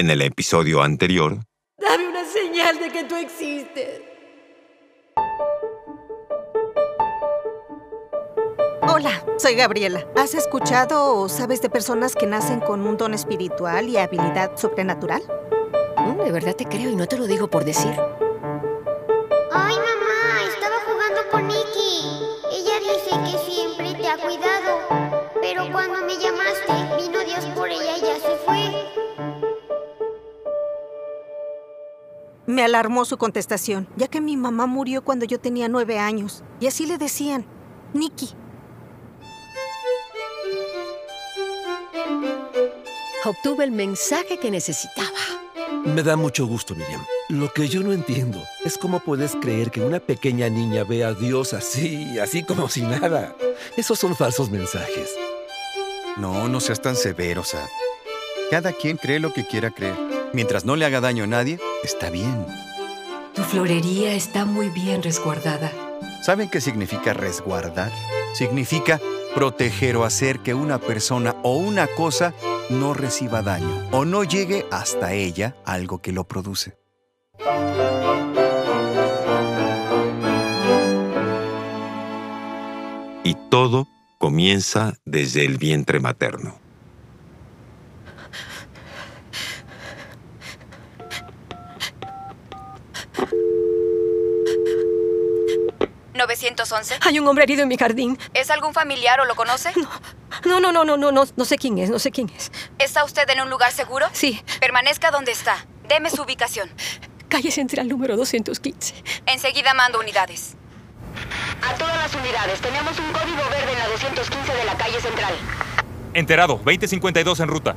En el episodio anterior, Dame una señal de que tú existes. Hola, soy Gabriela. ¿Has escuchado o sabes de personas que nacen con un don espiritual y habilidad sobrenatural? Mm, De verdad te creo y no te lo digo por decir. Me alarmó su contestación, ya que mi mamá murió cuando yo tenía nueve años. Y así le decían, Nikki. Obtuve el mensaje que necesitaba. Me da mucho gusto, Miriam. Lo que yo no entiendo es cómo puedes creer que una pequeña niña ve a Dios así, así como si nada. Esos son falsos mensajes. No, no seas tan severo, Sad. Cada quien cree lo que quiera creer. Mientras no le haga daño a nadie, está bien. Tu florería está muy bien resguardada. ¿Saben qué significa resguardar? Significa proteger o hacer que una persona o una cosa no reciba daño o no llegue hasta ella algo que lo produce. y todo comienza desde el vientre materno. ¿911? Hay un hombre herido en mi jardín. ¿Es algún familiar o lo conoce? No, no, no, no, no, no, no sé quién es, no sé quién es. ¿Está usted en un lugar seguro? Sí, Permanezca donde está. Deme su ubicación. calle central número 215. Enseguida mando unidades. A todas las unidades, tenemos un código verde en la 215 de la calle central. Enterado, 2052 en ruta.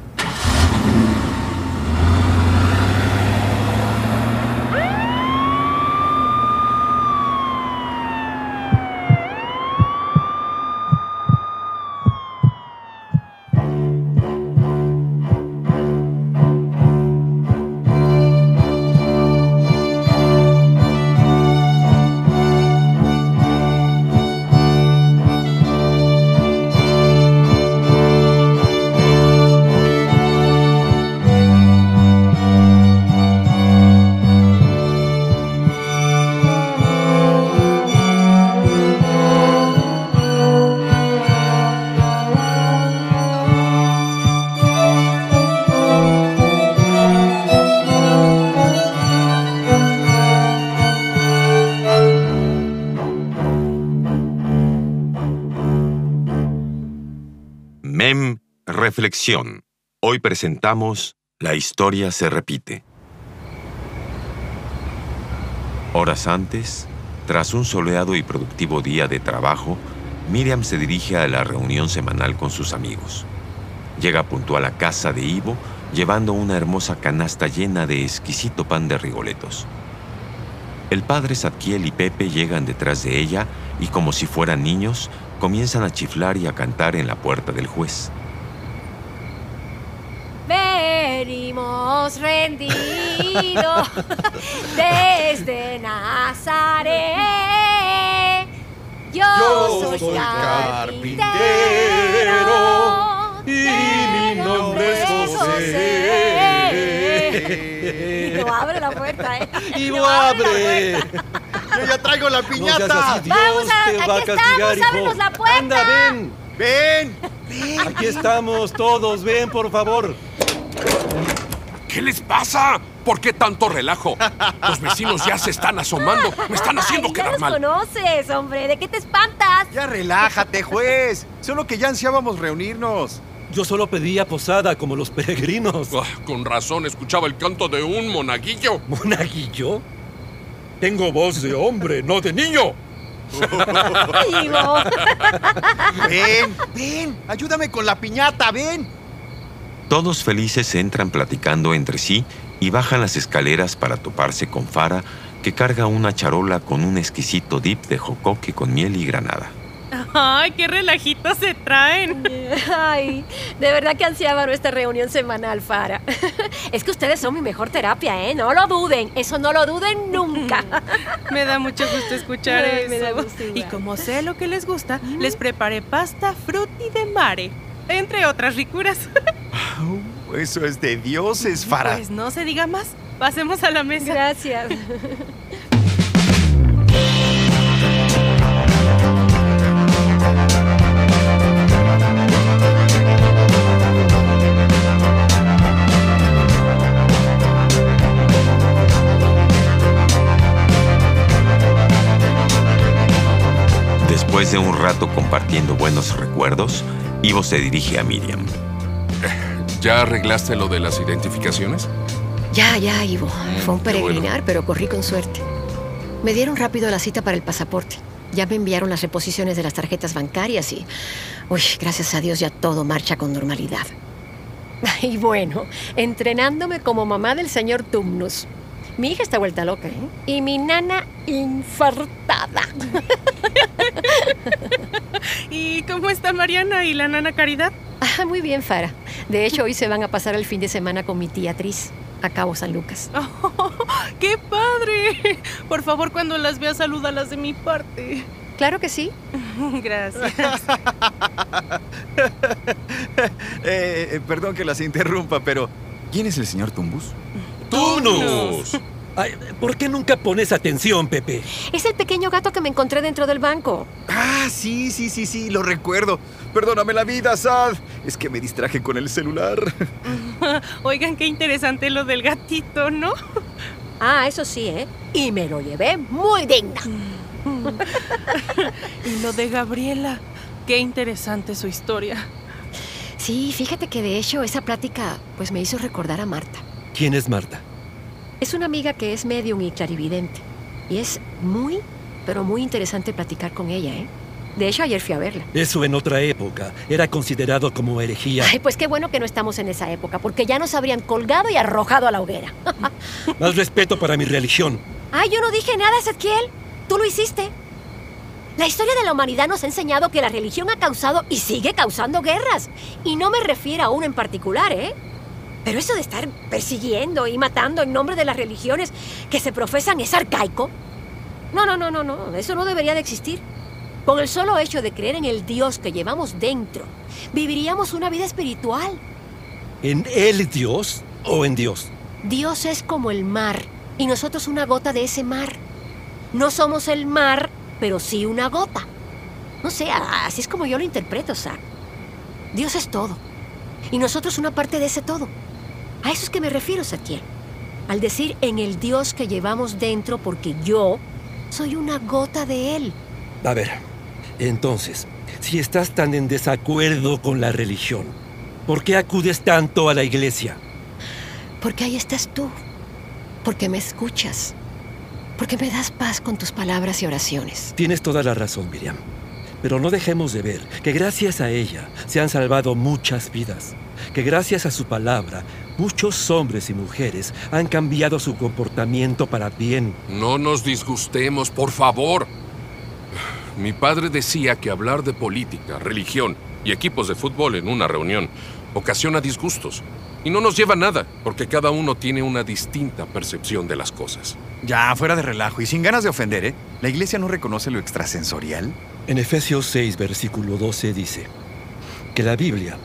Hoy presentamos La historia se repite. Horas antes, tras un soleado y productivo día de trabajo, Miriam se dirige a la reunión semanal con sus amigos. Llega puntual a casa de Ivo, llevando una hermosa canasta llena de exquisito pan de rigoletos. El padre Zadkiel y Pepe llegan detrás de ella y como si fueran niños, comienzan a chiflar y a cantar en la puerta del juez. Venimos rendidos desde Nazaret. Yo, soy, carpintero y mi nombre es Y no abre la puerta, ¿eh? ¡Y No abre! ¡Yo ya traigo la No piñata! así, Dios Vamos a- va aquí castigar, estamos, hijo. ábrenos la puerta. Anda, ven. ¡Ven! Aquí estamos todos, ven, por favor. ¿Qué les pasa? ¿Por qué tanto relajo? Los vecinos ya se están asomando. Me están haciendo Ay, quedar no los mal. conoces, hombre. ¿De qué te espantas? Ya relájate, juez. Solo que ya ansiábamos reunirnos. Yo solo pedía posada como los peregrinos. Ah, con razón, escuchaba el canto de un monaguillo. ¿Monaguillo? Tengo voz de hombre, no de niño. Ven, ven, ayúdame con la piñata, ven. Todos felices entran platicando entre sí y bajan las escaleras para toparse con Fara, que carga una charola con un exquisito dip de jocoque con miel y granada. Ay, qué relajitos se traen. Ay, de verdad que ansiaba nuestra reunión semanal, Fara. Es que ustedes son mi mejor terapia, ¿eh? No lo duden. Eso no lo duden nunca. Me da mucho gusto escuchar Ay, eso. me da gusto y como sé lo que les gusta, les preparé pasta frutti de mare, entre otras ricuras. Eso es de dioses, Farah. Pues no se diga más. Pasemos a la mesa. Gracias. Después de un rato compartiendo buenos recuerdos, Ivo se dirige a Miriam. ¿Ya arreglaste lo de las identificaciones? Ya, ya, Ivo. Fue un bueno. peregrinar, pero corrí con suerte. Me dieron rápido la cita para el pasaporte. Ya me enviaron las reposiciones de las tarjetas bancarias y... Uy, gracias a Dios ya todo marcha con normalidad. Y bueno, entrenándome como mamá del señor Tumnus. Mi hija está vuelta loca, ¿eh? Y mi nana infartada. ¿Y cómo está Mariana y la nana Caridad? Ah, muy bien, Fara. De hecho, hoy se van a pasar el fin de semana con mi tía Tris, a Cabo San Lucas. ¡Qué padre! Por favor, cuando las veas, salúdalas de mi parte. Claro que sí. Gracias. Eh, eh, perdón que las interrumpa, pero ¿quién es el señor Tumbus? ¡Tunus! Ay, ¿Por qué nunca pones atención, Pepe? Es el pequeño gato que me encontré dentro del banco. Ah, sí, sí, sí, sí, lo recuerdo. Perdóname la vida, Sad. Es que me distraje con el celular. Oigan, qué interesante lo del gatito, ¿no? Ah, eso sí, ¿eh? Y me lo llevé muy digna. y lo de Gabriela. Qué interesante su historia. Sí, fíjate que de hecho esa plática pues me hizo recordar a Marta. ¿Quién es Marta? Es una amiga que es medium y clarividente. Y es muy, pero muy interesante platicar con ella, ¿eh? De hecho, ayer fui a verla. Eso en otra época era considerado como herejía. Ay, pues qué bueno que no estamos en esa época, porque ya nos habrían colgado y arrojado a la hoguera. Más respeto para mi religión. Ay, yo no dije nada, Ezequiel. Tú lo hiciste. La historia de la humanidad nos ha enseñado que la religión ha causado y sigue causando guerras. Y no me refiero a uno en particular, ¿eh? Pero eso de estar persiguiendo y matando en nombre de las religiones que se profesan es arcaico. No, no, no, no, no. Eso no debería de existir. Con el solo hecho de creer en el Dios que llevamos dentro, viviríamos una vida espiritual. ¿En el Dios o en Dios? Dios es como el mar y nosotros una gota de ese mar. No somos el mar, pero sí una gota. No sé, así es como yo lo interpreto, Zach. Dios es todo y nosotros una parte de ese todo. A eso es que me refiero, Saquiel. Al decir en el Dios que llevamos dentro porque yo soy una gota de él. A ver, entonces, si estás tan en desacuerdo con la religión, ¿por qué acudes tanto a la iglesia? Porque ahí estás tú. Porque me escuchas. Porque me das paz con tus palabras y oraciones. Tienes toda la razón, Miriam. Pero no dejemos de ver que gracias a ella se han salvado muchas vidas. Que gracias a su palabra, muchos hombres y mujeres han cambiado su comportamiento para bien. No nos disgustemos, por favor. Mi padre decía que hablar de política, religión y equipos de fútbol en una reunión ocasiona disgustos. Y no nos lleva a nada, porque cada uno tiene una distinta percepción de las cosas. Ya, fuera de relajo y sin ganas de ofender, ¿eh? ¿La iglesia no reconoce lo extrasensorial? En Efesios 6, versículo 12 dice que la Biblia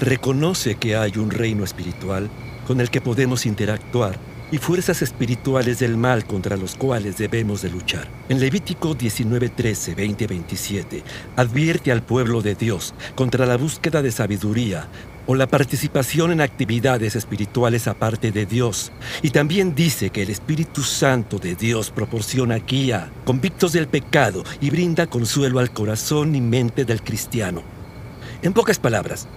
reconoce que hay un reino espiritual con el que podemos interactuar y fuerzas espirituales del mal contra los cuales debemos de luchar. En Levítico 19, 13, 20, 27 advierte al pueblo de Dios contra la búsqueda de sabiduría o la participación en actividades espirituales aparte de Dios. Y también dice que el Espíritu Santo de Dios proporciona guía, convictos del pecado y brinda consuelo al corazón y mente del cristiano. En pocas palabras,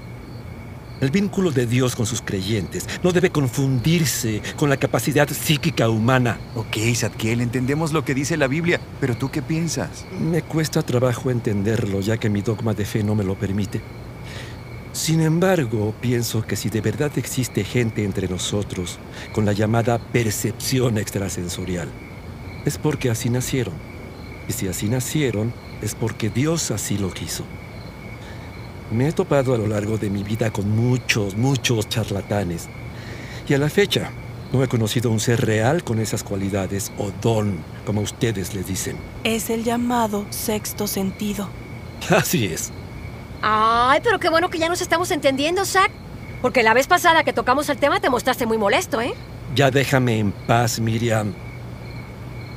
el vínculo de Dios con sus creyentes no debe confundirse con la capacidad psíquica humana. Ok, Zadkiel, entendemos lo que dice la Biblia, pero ¿tú qué piensas? Me cuesta trabajo entenderlo, ya que mi dogma de fe no me lo permite. Sin embargo, pienso que si de verdad existe gente entre nosotros con la llamada percepción extrasensorial, es porque así nacieron. Y si así nacieron, es porque Dios así lo quiso. Me he topado a lo largo de mi vida con muchos, muchos charlatanes. Y a la fecha, no he conocido un ser real con esas cualidades o don, como ustedes le dicen. Es el llamado sexto sentido. Así es. Ay, pero qué bueno que ya nos estamos entendiendo, Zach. Porque la vez pasada que tocamos el tema te mostraste muy molesto, ¿eh? Ya déjame en paz, Miriam.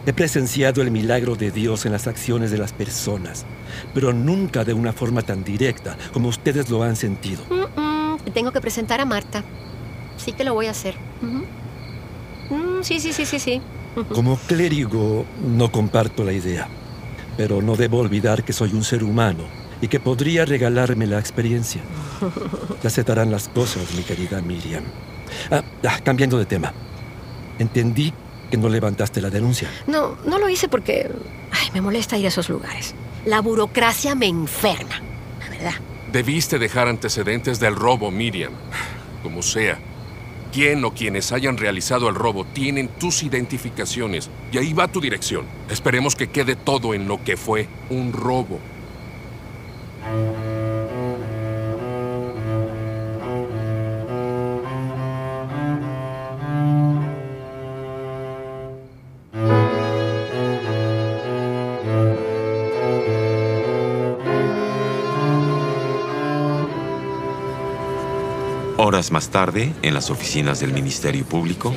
He presenciado el milagro de Dios en las acciones de las personas, pero nunca de una forma tan directa como ustedes lo han sentido. Mm, mm, te tengo que presentar a Marta. Sí que lo voy a hacer. Mm, sí, sí, sí, sí, sí. Como clérigo no comparto la idea, pero no debo olvidar que soy un ser humano y que podría regalarme la experiencia. Ya se darán las cosas, mi querida Miriam. Ah, ah, cambiando de tema. Entendí que no levantaste la denuncia. No, no lo hice porque ay, me molesta ir a esos lugares. La burocracia me enferma, la verdad. Debiste dejar antecedentes del robo, Miriam. Como sea. Quien o quienes hayan realizado el robo tienen tus identificaciones y ahí va tu dirección. Esperemos que quede todo en lo que fue un robo. Horas más tarde, en las oficinas del Ministerio Público,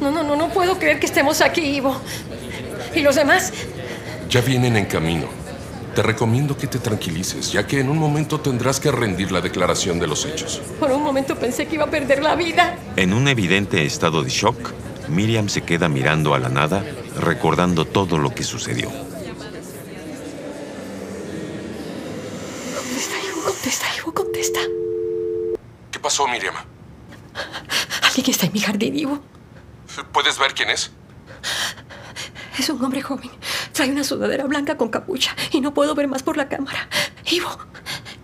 No, no, no, no puedo creer que estemos aquí, Ivo. ¿Y los demás? Ya vienen en camino. Te recomiendo que te tranquilices, ya que en un momento tendrás que rendir la declaración de los hechos. Por un momento pensé que iba a perder la vida. en un evidente estado de shock, Miriam se queda mirando a la nada, recordando todo lo que sucedió. ¿Qué pasó, Miriam? Alguien está en mi jardín, Ivo. ¿Puedes ver quién es? Es un hombre joven. Trae una sudadera blanca con capucha y no puedo ver más por la cámara. Ivo,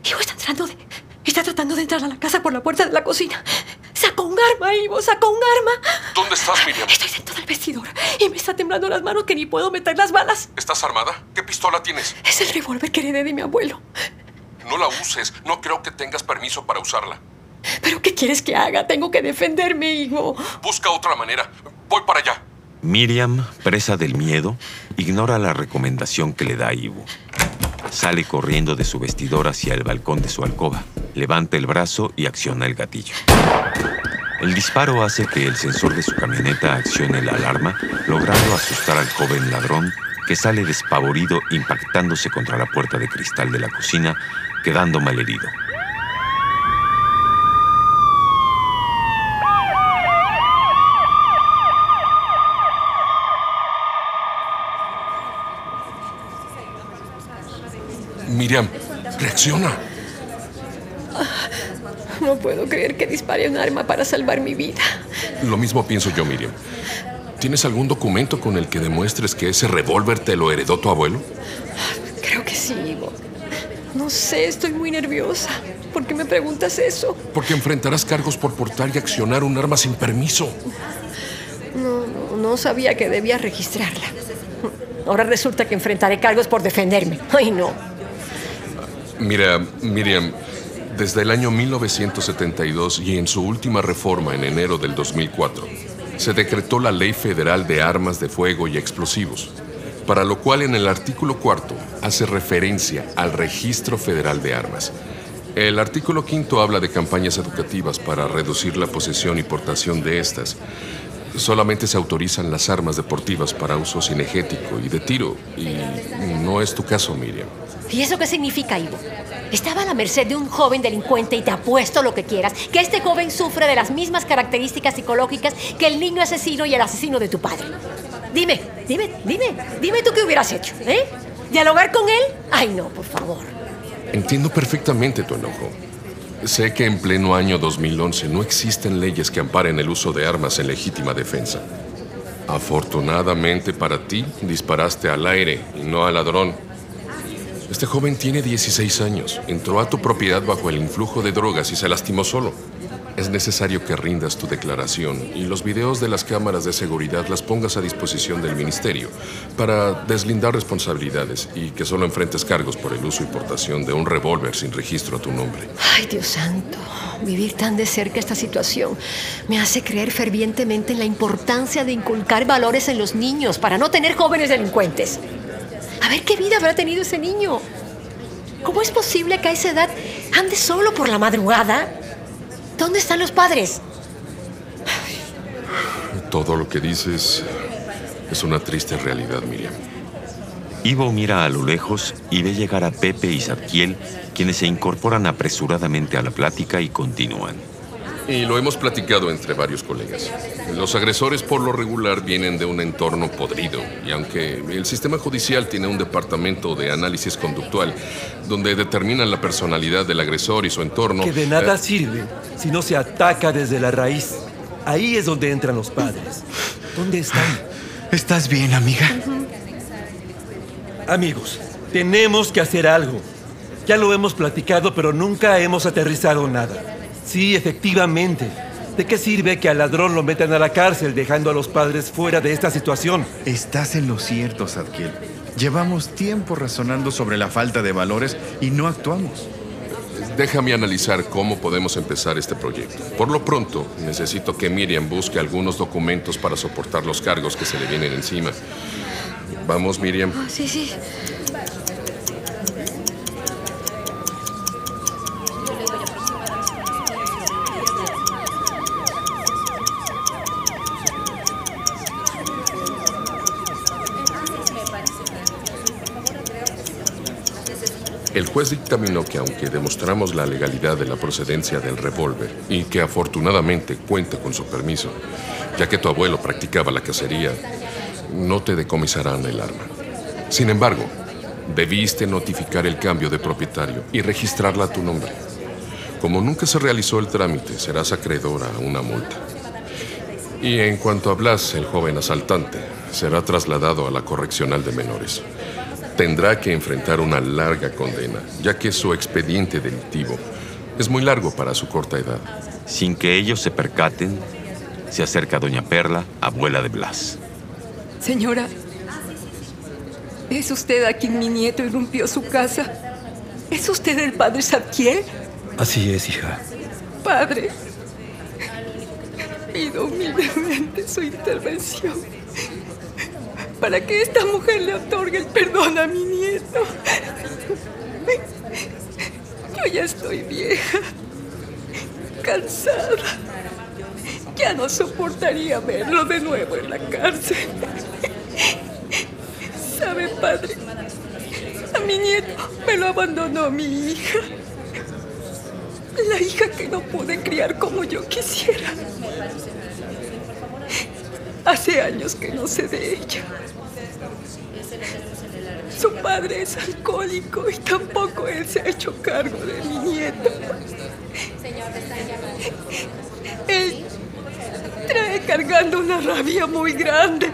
Ivo está entrando de... Está tratando de entrar a la casa por la puerta de la cocina. Sacó un arma, Ivo, sacó un arma. ¿Dónde estás, Miriam? Estoy dentro del vestidor y me está temblando las manos que ni puedo meter las balas. ¿Estás armada? ¿Qué pistola tienes? Es el revólver que heredé de mi abuelo. No la uses. No creo que tengas permiso para usarla. ¿Pero qué quieres que haga? Tengo que defenderme, Ivo. Busca otra manera. Voy para allá. Miriam, presa del miedo, ignora la recomendación que le da Ivo. Sale corriendo de su vestidor hacia el balcón de su alcoba, levanta el brazo y acciona el gatillo. El disparo hace que el sensor de su camioneta accione la alarma, logrando asustar al joven ladrón que sale despavorido impactándose contra la puerta de cristal de la cocina, quedando malherido. Miriam, reacciona. No puedo creer que dispare un arma para salvar mi vida. Lo mismo pienso yo, Miriam. ¿Tienes algún documento con el que demuestres que ese revólver te lo heredó tu abuelo? Creo que sí, Ivo. No sé, estoy muy nerviosa. ¿Por qué me preguntas eso? Porque enfrentarás cargos por portar y accionar un arma sin permiso. No, no, no sabía que debía registrarla. Ahora resulta que enfrentaré cargos por defenderme. Ay, no. Mira, Miriam, desde el año 1972 y en su última reforma en enero del 2004, se decretó la Ley Federal de Armas de Fuego y Explosivos, para lo cual en el artículo cuarto hace referencia al Registro Federal de Armas. El artículo quinto habla de campañas educativas para reducir la posesión y portación de estas. Solamente se autorizan las armas deportivas para uso cinegético y de tiro, y no es tu caso, Miriam. ¿Y eso qué significa, Ivo? Estaba a la merced de un joven delincuente y te apuesto lo que quieras, que este joven sufre de las mismas características psicológicas que el niño asesino y el asesino de tu padre. Dime, dime, dime, dime tú qué hubieras hecho, ¿eh? ¿Dialogar con él? Ay, no, por favor. Entiendo perfectamente tu enojo. Sé que en pleno año 2011 no existen leyes que amparen el uso de armas en legítima defensa. Afortunadamente para ti, disparaste al aire y no al ladrón. Este joven tiene 16 años, entró a tu propiedad bajo el influjo de drogas y se lastimó solo. Es necesario que rindas tu declaración y los videos de las cámaras de seguridad las pongas a disposición del ministerio para deslindar responsabilidades y que solo enfrentes cargos por el uso y portación de un revólver sin registro a tu nombre. Ay, Dios santo, vivir tan de cerca esta situación me hace creer fervientemente en la importancia de inculcar valores en los niños para no tener jóvenes delincuentes. A ver qué vida habrá tenido ese niño. ¿Cómo es posible que a esa edad ande solo por la madrugada. ¿Dónde están los padres? Todo lo que dices es una triste realidad, Miriam. Ivo mira a lo lejos y ve llegar a Pepe y Zadkiel, quienes se incorporan apresuradamente a la plática y continúan. Y lo hemos platicado entre varios colegas. Los agresores por lo regular vienen de un entorno podrido. Y aunque el sistema judicial tiene un departamento de análisis conductual donde determinan la personalidad del agresor y su entorno... Que de nada eh, sirve si no se ataca desde la raíz. Ahí es donde entran los padres. ¿Dónde están? ¿Estás bien, amiga? Amigos, tenemos que hacer algo. Ya lo hemos platicado, pero nunca hemos aterrizado nada. Sí, efectivamente. ¿De qué sirve que al ladrón lo metan a la cárcel dejando a los padres fuera de esta situación? Estás en lo cierto, Sadkiel. Llevamos tiempo razonando sobre la falta de valores y no actuamos. Déjame analizar cómo podemos empezar este proyecto. Por lo pronto, necesito que Miriam busque algunos documentos para soportar los cargos que se le vienen encima. Vamos, Miriam. Sí, sí. El juez dictaminó que aunque demostramos la legalidad de la procedencia del revólver y que afortunadamente cuenta con su permiso, ya que tu abuelo practicaba la cacería, no te decomisarán el arma. Sin embargo, debiste notificar el cambio de propietario y registrarla a tu nombre. Como nunca se realizó el trámite, serás acreedora a una multa. Y en cuanto a Blas, el joven asaltante, será trasladado a la correccional de menores. Tendrá que enfrentar una larga condena, ya que su expediente delictivo es muy largo para su corta edad. Sin que ellos se percaten, se acerca Doña Perla, abuela de Blas. Señora, ¿es usted a quien mi nieto irrumpió su casa? ¿Es usted el padre Sadkiel? Así es, hija. Padre, pido humildemente su intervención para que esta mujer le otorgue el perdón a mi nieto. Yo ya estoy vieja, cansada. Ya no soportaría verlo de nuevo en la cárcel. ¿Sabe, padre? A mi nieto me lo abandonó mi hija. La hija que no pude criar como yo quisiera. Hace años que no sé de ella. Su padre es alcohólico y tampoco él se ha hecho cargo de mi nieto. Él trae cargando una rabia muy grande.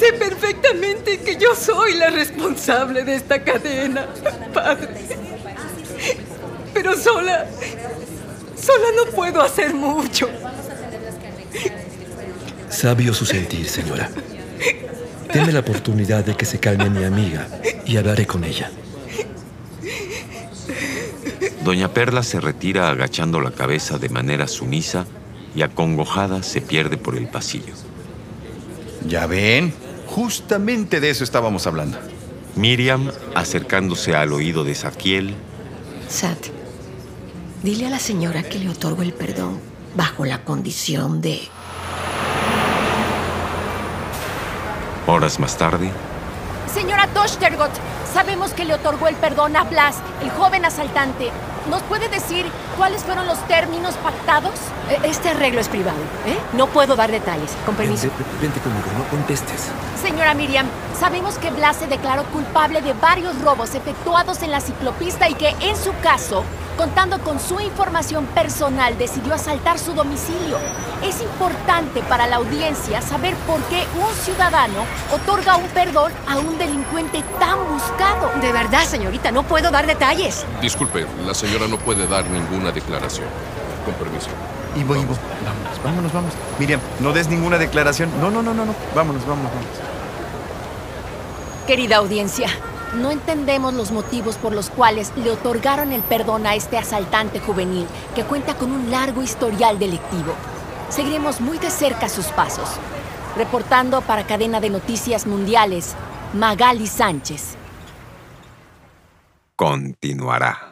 Sé perfectamente que yo soy la responsable de esta cadena, padre. Pero sola, sola no puedo hacer mucho. Sabio su sentir, señora. Deme la oportunidad de que se calme mi amiga y hablaré con ella. Doña Perla se retira agachando la cabeza de manera sumisa y acongojada se pierde por el pasillo. Ya ven, justamente de eso estábamos hablando. Miriam, acercándose al oído de Saquiel, Sat, dile a la señora que le otorgo el perdón bajo la condición de... horas más tarde, Señora Toshtergot, sabemos que le otorgó el perdón a Blas, el joven asaltante. ¿Nos puede decir cuáles fueron los términos pactados? E- Este arreglo es privado, ¿eh? No puedo dar detalles. Con permiso. Vente, vente conmigo, no contestes. Señora Miriam, sabemos que Blas se declaró culpable de varios robos efectuados en la ciclopista y que en su caso, contando con su información personal, decidió asaltar su domicilio. Es importante para la audiencia saber por qué un ciudadano otorga un perdón a un delincuente tan buscado. De verdad, señorita, no puedo dar detalles. Disculpe, la señora no puede dar ninguna declaración. Con permiso. Ivo, Ivo, vámonos, vámonos, vámonos. Miriam, no des ninguna declaración. No, no, no, no, no. Vámonos, vámonos, vámonos. Querida audiencia, no entendemos los motivos por los cuales le otorgaron el perdón a este asaltante juvenil que cuenta con un largo historial delictivo. Seguiremos muy de cerca sus pasos. Reportando para Cadena de Noticias Mundiales, Magali Sánchez. continuará.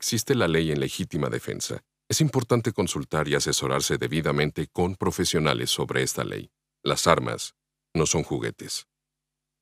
Existe la ley en legítima defensa. Es importante consultar y asesorarse debidamente con profesionales sobre esta ley. Las armas no son juguetes.